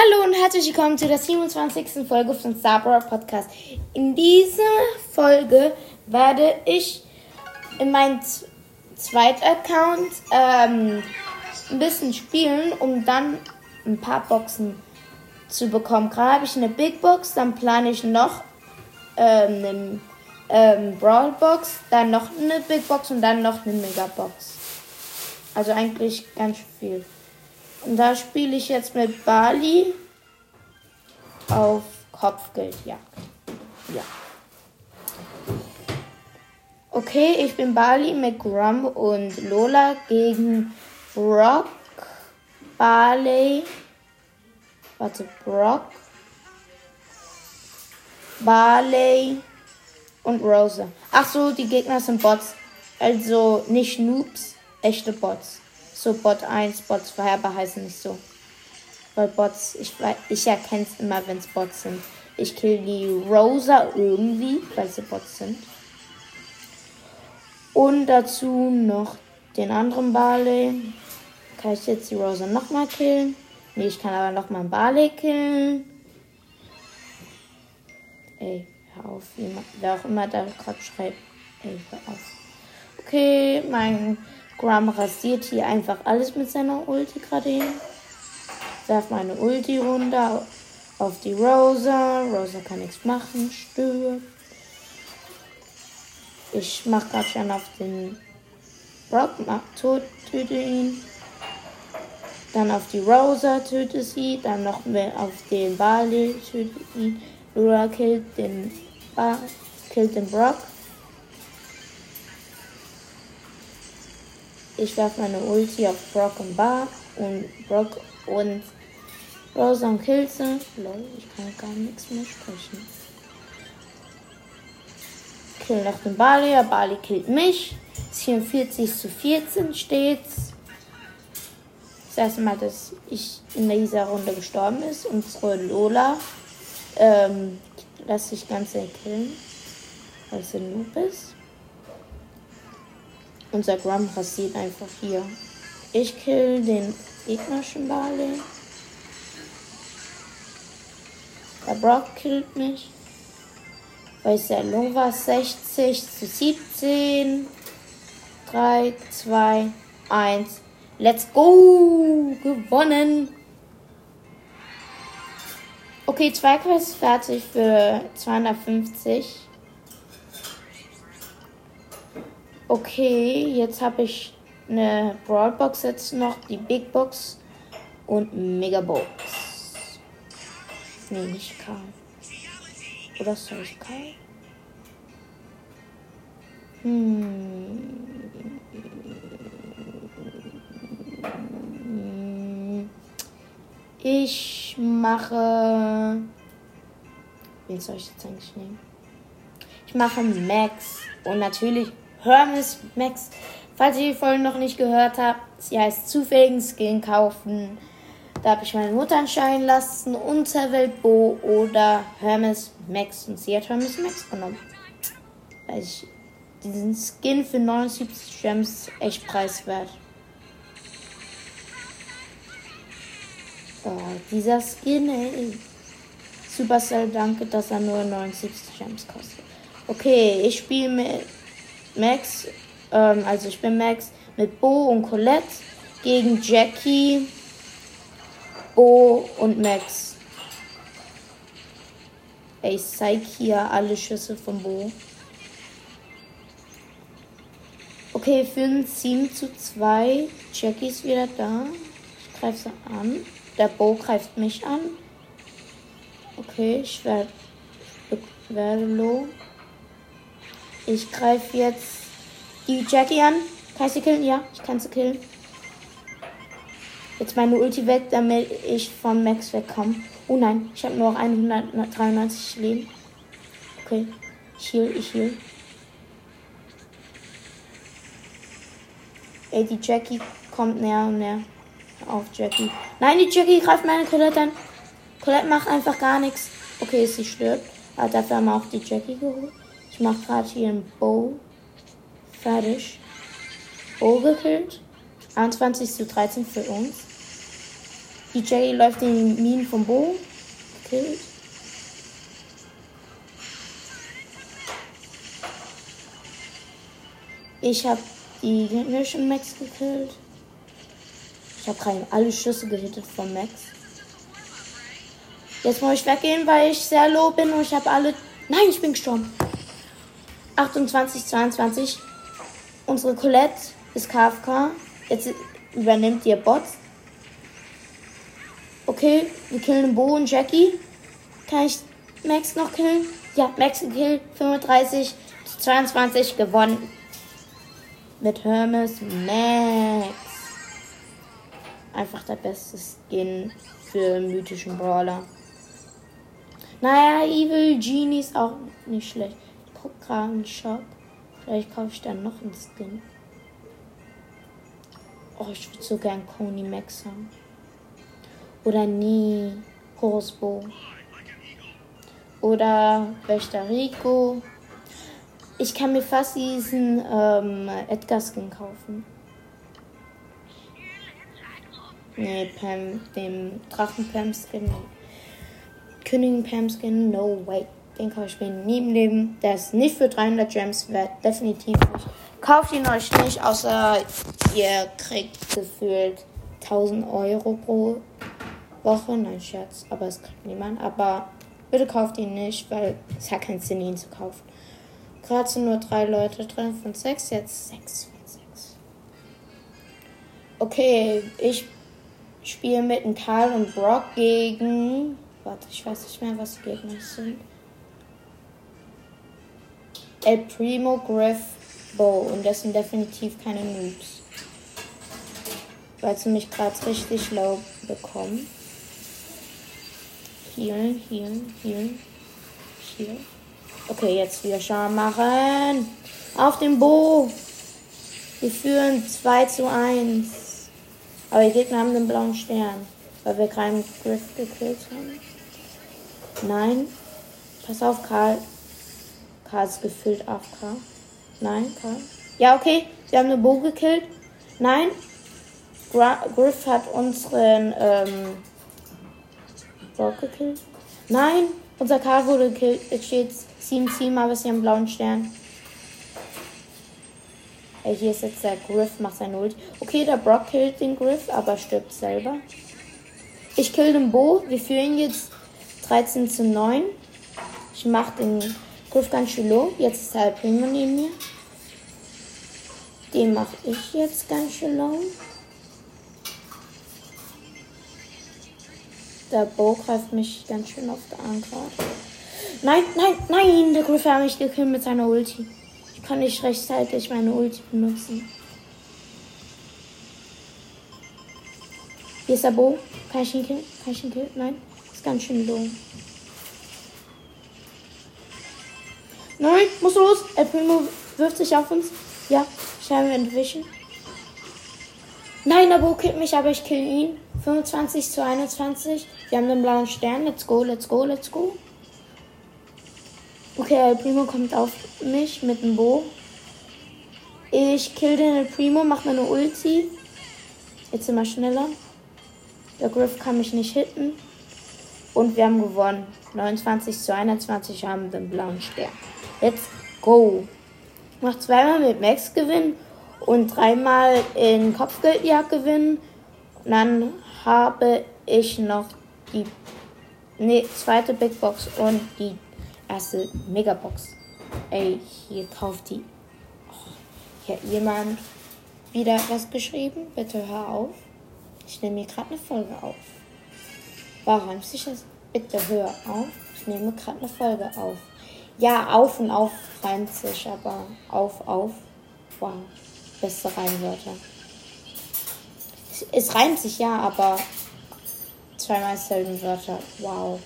Hallo und herzlich willkommen zu der 27. Folge von Starboard Podcast. In dieser Folge werde ich in meinem zweiten Account ähm, ein bisschen spielen, um dann ein paar Boxen zu bekommen. Gerade habe ich eine Big Box, dann plane ich noch ähm, eine ähm, Brawl Box, dann noch eine Big Box und dann noch eine Mega Box. Also eigentlich ganz viel. Und da spiele ich jetzt mit Bali auf Kopfgeldjagd. Ja. Okay, ich bin Bali mit Grum und Lola gegen Brock, Barley, warte, Brock, Barley und Rosa. Ach so, die Gegner sind Bots. Also nicht Noobs, echte Bots. So Bot 1, Bot 2, aber heißen nicht so. Weil Bots, ich, ich erkenne es immer, wenn es Bots sind. Ich kill die Rosa irgendwie, weil sie Bots sind. Und dazu noch den anderen Barley. Kann ich jetzt die Rosa nochmal killen? Nee, ich kann aber nochmal einen Barley killen. Ey, hör auf. Wer auch immer da gerade schreibt. Ey, hör auf. Okay, mein Graham rasiert hier einfach alles mit seiner Ulti gerade hin. Werf meine Ulti runter auf die Rosa. Rosa kann nichts machen, stirbt. Ich mach gerade schon auf den Brock, mach, tot, töte ihn. Dann auf die Rosa, töte sie. Dann noch mehr auf den Barley, töte ihn. Lura killt den, ba killt den Brock. Ich werfe meine Ulti auf Brock und Bar und Brock und Rosa und Kilze. Lol, ich kann gar nichts mehr sprechen. Kill noch den Bali. Ja, Bali killt mich. 44 zu 14 steht's. Das erste Mal, dass ich in dieser Runde gestorben ist. Unsere Lola ähm, lässt sich ganz sehr killen, weil sie ein Noob ist. Unser Grum rasiert einfach hier. Ich kill den gegnerischen Barley. Der Brock killt mich. Sehr low war. 60 zu 17. 3, 2, 1. Let's go! Gewonnen! Okay, zwei Quests fertig für 250. Okay, jetzt habe ich eine Broadbox jetzt noch, die Big Box und Megabox. Nee, nicht Karl. Oder soll ich Karl? Hm. Ich mache. Wen soll ich jetzt eigentlich nehmen? Ich mache Max. Und natürlich Hermes Max. Falls ihr die Folge noch nicht gehört habt, sie heißt zufälligen Skin kaufen. Da habe ich meine Mutter entscheiden lassen, Unterwelt Bo oder Hermes Max. Und sie hat Hermes Max genommen. Weil ich diesen Skin für 79 Gems echt preiswert. Oh, dieser Skin, ey. Supercell, danke, dass er nur 79 Gems kostet. Okay, ich spiele mit Max, ähm, also ich bin Max mit Bo und Colette gegen Jackie, Bo und Max. Ich zeig hier alle Schüsse von Bo. Okay, für ein 7 zu 2. Jackie ist wieder da. Ich greife sie an. Der Bo greift mich an. Okay, ich werde werde low. Ich greife jetzt die Jackie an. Kann ich sie killen? Ja, ich kann sie killen. Jetzt meine Ulti weg, damit ich von Max wegkomme. Oh nein, ich habe nur noch 193 Leben. Okay, ich heal, ich heal. Ey, die Jackie kommt näher und näher. Auf Jackie. Nein, die Jackie greift meine Colette an. Colette macht einfach gar nichts. Okay, sie stirbt. Aber dafür haben wir auch die Jackie geholt. Ich mache gerade hier einen Bow. Fertig. Bow gekillt. 21 zu 13 für uns. Jackie läuft in die Minen vom Bo. Killt. Ich habe die gegnerischen Max gekillt. Ich habe gerade alle Schüsse gehittet von Max. Jetzt muss ich weggehen, weil ich sehr low bin und ich habe alle. Nein, ich bin gestorben. 28, 22. Unsere Colette ist KFK. Jetzt übernimmt ihr Bots. Okay, wir killen Bo und Jackie. Kann ich Max noch killen? Ja, Max gekillt. 35 zu 22 gewonnen. Mit Hermes Max. Einfach der beste Skin für mythischen Brawler. Naja, Evil Genie ist auch nicht schlecht. Guck gerade im Shop. Vielleicht kaufe ich dann noch einen Skin. Oh, ich würde so gern Koni Max haben. Oder nie Horusbo. Oder Wächter Rico. Ich kann mir fast diesen ähm, Edgar Skin kaufen. Nee, Pam, dem Drachen Pam Skin. Königin Pam Skin, no way. Den kaufe ich mir neben dem. Der ist nicht für 300 Gems wert, definitiv nicht. Kauft ihn euch nicht, außer ihr kriegt gefühlt 1000 Euro pro Woche. Nein, Scherz, aber es kriegt niemand. Aber bitte kauft ihn nicht, weil es hat keinen Sinn, ihn zu kaufen. Gerade sind nur drei Leute drin von sechs, jetzt sechs von sechs. Okay, ich spiele mit Karl und Brock gegen. Warte, ich weiß nicht mehr, was die Gegner sind. El Primo, Griff, Bo. Und das sind definitiv keine Noobs. Weil sie mich gerade richtig low bekommen. Healen, healen, healen. Heal. Okay, jetzt wieder Schaden machen. Auf dem Bo. Wir führen 2 zu 1. Aber die Gegner haben den blauen Stern. Weil wir keinen Griff gekillt haben. Nein. Pass auf, Karl. Karl ist gefüllt AFK. Nein, Karl. Ja, okay. Sie haben eine Bo gekillt. Nein. Gra Griff hat unseren ähm, Brock gekillt. Nein. Unser Karl wurde gekillt. Es steht 7-7, aber sie haben einen blauen Stern. Ey, hier ist jetzt der Griff, macht sein Ult. Okay, der Brock killt den Griff, aber stirbt selber. Ich kill den Bo. Wir führen jetzt 13 zu 9. Ich mach den Griff ganz schön low. Jetzt ist der Primo neben mir. Den mache ich jetzt ganz schön low. Der Bo greift mich ganz schön oft an gerade. Nein, nein, nein, der Griff hat mich gekillt mit seiner Ulti. Ich kann nicht rechtzeitig meine Ulti benutzen. Hier ist der Bo. Kann ich ihn killen? Kann ich ihn killen? Nein. Ist ganz schön low. Nein, muss los. El Primo wirft sich auf uns. Ja, ich habe entwischen. Nein, der Bo killt mich, aber ich kill ihn. 25 zu 21. Wir haben den blauen Stern. Let's go, let's go, let's go. Okay, El Primo kommt auf mich mit dem Bo. Ich kill den El Primo, mach meine Ulti. Jetzt immer schneller. Der Griff kann mich nicht hitten. Und wir haben gewonnen. 29 zu 21 haben den blauen Stern. Let's go. Mach zweimal mit Max gewinnen und dreimal in Kopfgeldjagd gewinnen. Und dann habe ich noch die nee, zweite Big Box und die erste Megabox. Ey, hier kauft die. Oh, hier hat jemand wieder was geschrieben. Bitte hör auf. Ich nehme hier gerade eine Folge auf. Warum sich das? Bitte hör auf. Ich nehme gerade eine Folge auf. Ja, auf und auf reimt sich, aber auf, auf. Wow. Beste Reimwörter. Es, es reimt sich ja, aber zweimal selben Wörter. Wow.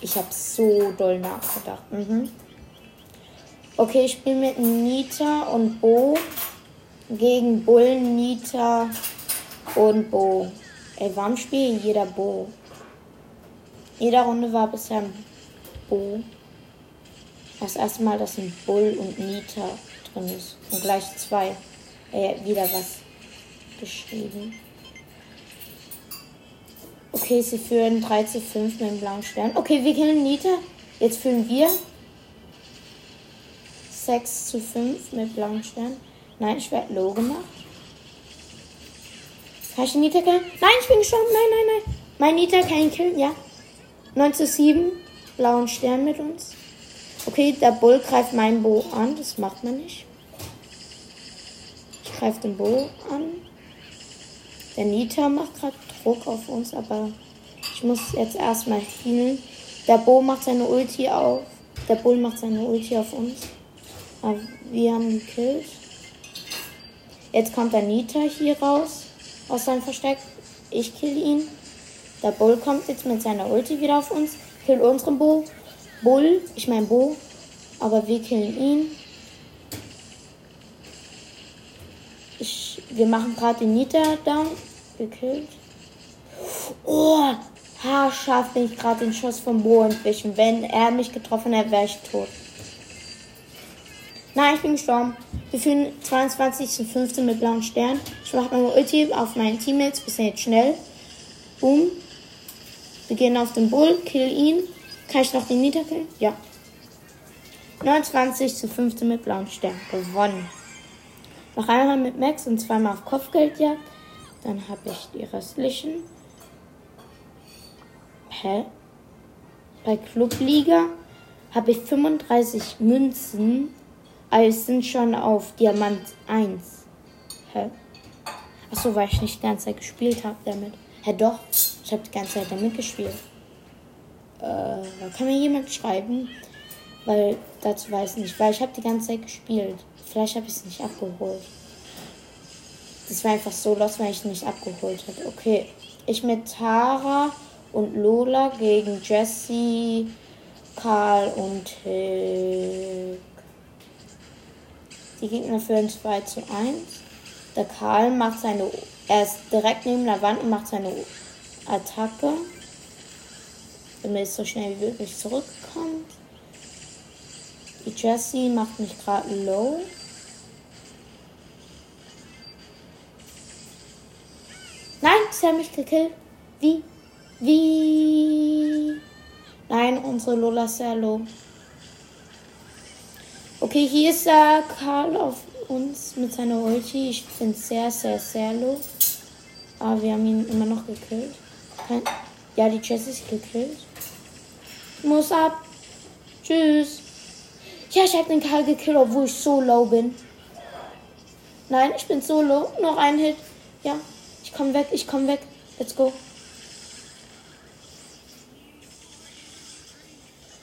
Ich habe so doll nachgedacht. Mhm. Okay, ich spiele mit Nita und Bo gegen Bull, Nita und Bo. Ey, warum spiele jeder Bo? Jeder Runde war bisher ein Bo. Das erste Mal, dass ein Bull und Nita drin ist. Und gleich zwei. Ey, wieder was geschrieben. Okay, sie führen 3 zu 5 mit dem blauen Stern. Okay, wir killen Nita. Jetzt führen wir 6 zu 5 mit blauen Stern. Nein, ich werde low gemacht. Kann ich Nita killen? Nein, ich bin gestorben. Nein, nein, nein. Mein Nita kann ihn killen, ja. 9 zu 7. Blauen Stern mit uns. Okay, der Bull greift meinen Bo an. Das macht man nicht. Ich greife den Bo an. Der Nita macht gerade Druck auf uns, aber ich muss jetzt erstmal healen. Der Bo macht seine Ulti auf. Der Bull macht seine Ulti auf uns. Aber wir haben gekillt. Jetzt kommt der Nita hier raus aus seinem Versteck. Ich kill ihn. Der Bull kommt jetzt mit seiner Ulti wieder auf uns, killt unseren Bo. Bull, ich mein Bo, aber wir killen ihn. Ich, wir machen gerade den Nita down. Gekillt. Oh, haarscharf bin ich gerade den Schuss vom Bo entwichen. Wenn er mich getroffen hätte, wäre ich tot. Nein, ich bin gestorben. Wir führen 22 zu 15 mit blauen Stern. Ich mache meine Ulti auf meinen Teammates. Bisschen jetzt schnell. Boom. Wir gehen auf den Bull, kill ihn. Kann ich noch den niederkillen? Ja. 29 zu 15 mit blauen Stern. Gewonnen. Noch einmal mit Max und zweimal auf Kopfgeldjagd. Dann habe ich die restlichen. Hä? Bei Clubliga habe ich 35 Münzen. Aber es sind schon auf Diamant 1. Hä? Achso, weil ich nicht die ganze Zeit gespielt habe damit. Hä, doch. Ich habe die ganze Zeit damit gespielt. Äh, kann mir jemand schreiben? Weil dazu weiß ich nicht. Weil ich habe die ganze Zeit gespielt. Vielleicht habe ich es nicht abgeholt. Das war einfach so los, weil ich es nicht abgeholt habe. Okay. Ich mit Tara und Lola gegen Jesse, Karl und Hick. Die Gegner führen 2 zu 1. Der Karl macht seine. Er ist direkt neben der Wand und macht seine Attacke. Damit es so schnell wie möglich zurückkommt. Die Jessie macht mich gerade low. Nein, sie haben mich gekillt. Wie? Wie? Nein, unsere Lola ist sehr low. Okay, hier ist der Karl auf uns mit seiner Ulti. Ich finde sehr, sehr, sehr low. Aber wir haben ihn immer noch gekillt. Ja, die Jessie ist gekillt. Ich muss ab. Tschüss. Ja, ich habe den Karl gekillt, obwohl ich so low bin. Nein, ich bin so low. Noch ein Hit. Ja, ich komme weg, ich komme weg. Let's go.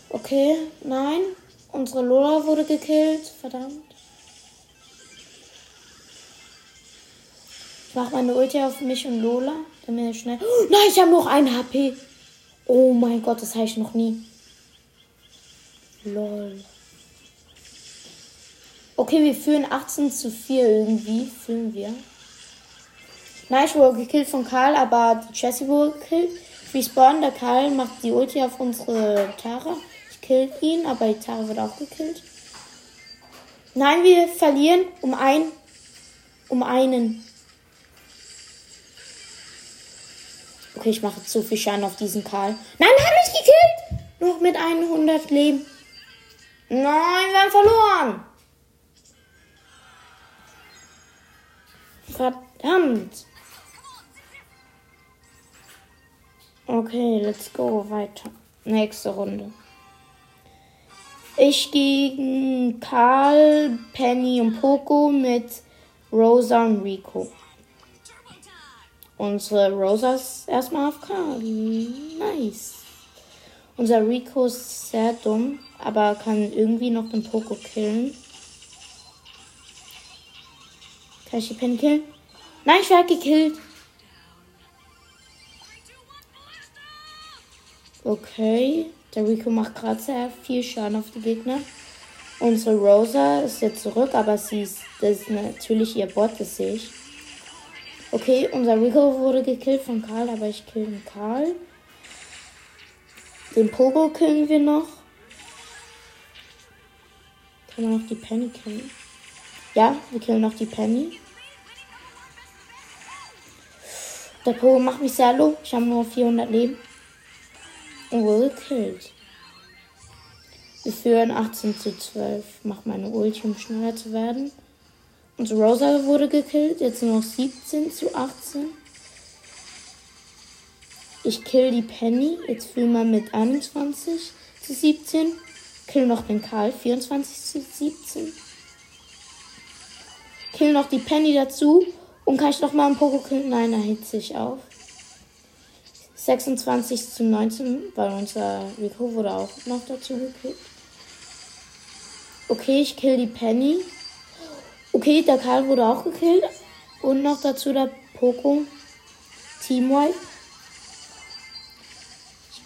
Okay, nein. Unsere Lola wurde gekillt. Verdammt. Ich mache meine Ulti auf mich und Lola. Damit schnell. Oh, nein, ich habe noch ein HP. Oh mein Gott, das habe ich noch nie. Lol. Okay, wir führen 18 zu 4 irgendwie. Führen wir. Ich wurde gekillt von Karl, aber die Jessie wurde gekillt. Respawn, der Karl macht die Ulti auf unsere Tara. Ich kill ihn, aber die Tara wird auch gekillt. Nein, wir verlieren um ein. Um einen. Okay, ich mache zu viel Schaden auf diesen Karl. Nein, hat mich gekillt! Noch mit 100 Leben. Nein, wir haben verloren. Verdammt. Okay, let's go weiter. Nächste Runde. Ich gegen Karl, Penny und Poco mit Rosa und Rico. Unsere Rosa ist erstmal auf Karl. Nice. Unser Rico ist sehr dumm, aber kann irgendwie noch den Poco killen. Kann ich die Penny killen? Nein, ich werde gekillt. Okay, der Rico macht gerade sehr viel Schaden auf die Gegner. Unsere Rosa ist jetzt zurück, aber sie ist, das ist natürlich ihr Bot, das sehe ich. Okay, unser Rico wurde gekillt von Karl, aber ich kill Karl. Den Pogo killen wir noch. Kann man noch die Penny killen? Ja, wir killen noch die Penny. Der Pogo macht mich sehr low. Ich habe nur 400 Leben. Und wurde gekillt. Wir führen 18 zu 12. Mach meine Ulti, um schneller zu werden. Und Rosa wurde gekillt. Jetzt nur noch 17 zu 18. Ich kill die Penny. Jetzt führen wir mit 21 zu 17. Kill noch den Karl. 24 zu 17. Kill noch die Penny dazu. Und kann ich noch mal einen Pogo killen? Nein, er hitzt sich auf. 26 zu 19, weil unser Rico wurde auch noch dazu gekillt. Okay, ich kill die Penny. Okay, der Karl wurde auch gekillt. Und noch dazu der Poco. Teamwipe.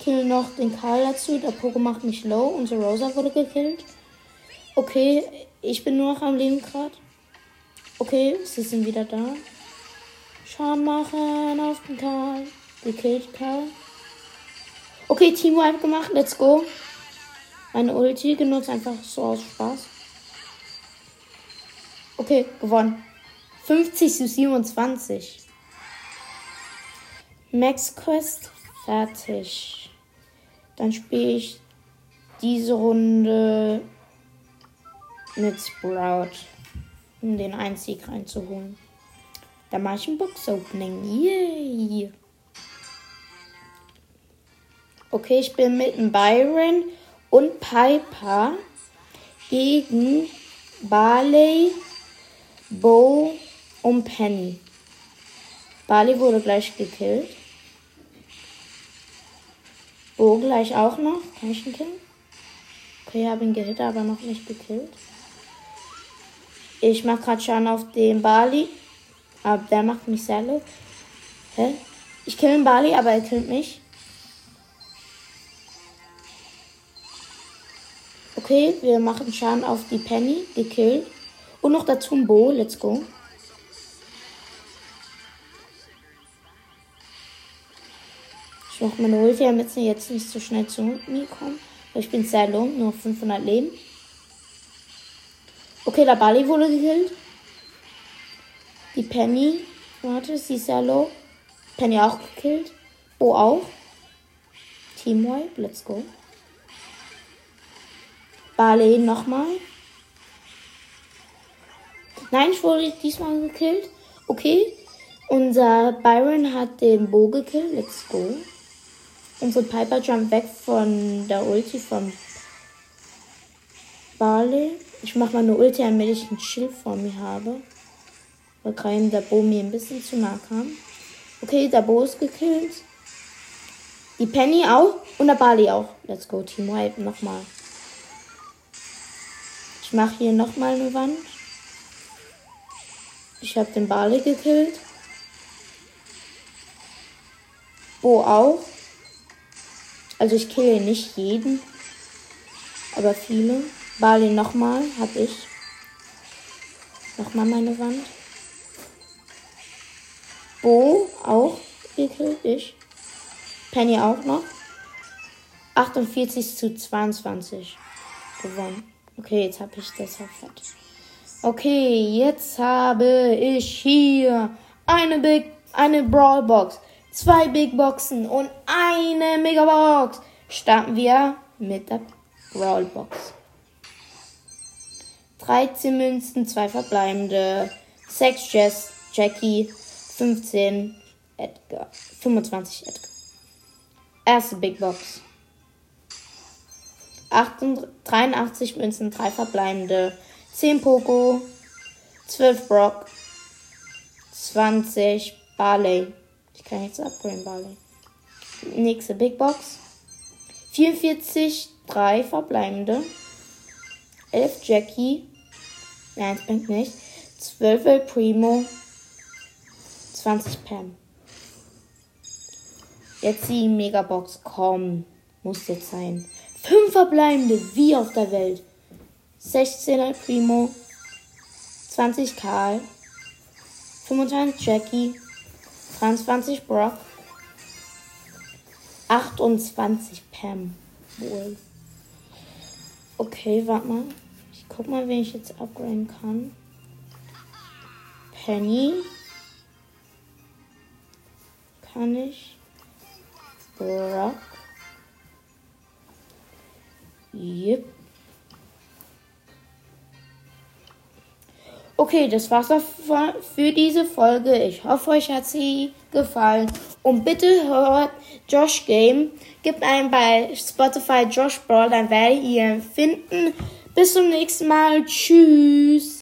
Kill noch den Karl dazu. Der Poco macht mich low. Unser Rosa wurde gekillt. Okay, ich bin nur noch am Leben gerade. Okay, sie sind wieder da. Schaden machen auf den Karl. Gekillt Karl. Okay, Teamwipe gemacht. Let's go. Meine Ulti genutzt einfach so aus Spaß. Okay, gewonnen. 50 zu 27. Max Quest fertig. Dann spiele ich diese Runde mit Sprout, um den einen Sieg reinzuholen. Da mache ich ein Box-Opening. Yay! Okay, ich bin mit dem Byron und Piper gegen Barley, Bo und Penny. Barley wurde gleich gekillt. Bo gleich auch noch. Kann ich ihn killen? Okay, habe ihn gehittet, aber noch nicht gekillt. Ich mache gerade Schaden auf den Bali. Aber der macht mich sehr low. Hä? Ich kill den Bali, aber er killt mich. Okay, wir machen Schaden auf die Penny, gekillt. Und noch dazu ein Bo, let's go. Ich mache meine Ulti, damit sie jetzt nicht so schnell zu mir kommen. Ich bin sehr low, nur 500 Leben. Okay, der Bali wurde gekillt. Die Penny, warte, sie ist sehr low. Penny auch gekillt. Bo auch. Team Wipe, let's go. Barley nochmal. Nein, ich wurde diesmal gekillt. Okay. Unser Byron hat den Bo gekillt. Let's go. Unsere Piper jumpt weg von der Ulti von Barley. Ich mache mal eine Ulti, damit ich ein Schild vor mir habe. Weil gerade der Bo mir ein bisschen zu nah kam. Okay, der Bo ist gekillt. Die Penny auch und der Barley auch. Let's go, Team White. Nochmal. Ich mache hier nochmal eine Wand. Ich habe den Barley gekillt. Bo auch. Also ich kille nicht jeden, aber viele. Barley nochmal, habe ich. Nochmal meine Wand. Bo auch gekillt, ich. Penny auch noch. 48 zu 22 gewonnen. Okay, jetzt habe ich das fertig. Okay, jetzt habe ich hier eine Big, eine Brawl Box, zwei Big Boxen und eine Mega Box. Starten wir mit der Brawl Box. 13 Münzen, 2 verbleibende, 6 Jess, Jackie, 15 Edgar, 25 Edgar. Erste Big Box. 83 Münzen, 3 verbleibende, 10 Poco, 12 Brock, 20 Barley. Ich kann jetzt upgraden, Barley. Nächste Big Box. 44, 3 verbleibende, 11 Jackie, nein, es bringt nicht, 12 El Primo, 20 Pam. Jetzt die Megabox, komm, muss jetzt sein. Fünf verbleibende, wie auf der Welt. 16 Al Primo, 20 Karl, 25 Jackie, 23 Brock, 28 Pam. Wohl. Okay, warte mal. Ich guck mal, wen ich jetzt upgraden kann. Penny. kann ich Brock. Yep. Okay, das war's auch für diese Folge. Ich hoffe, euch hat sie gefallen. Und bitte hört Josh Game. Gebt ein bei Spotify Josh Brawl, dann werdet ihr ihn finden. Bis zum nächsten Mal. Tschüss.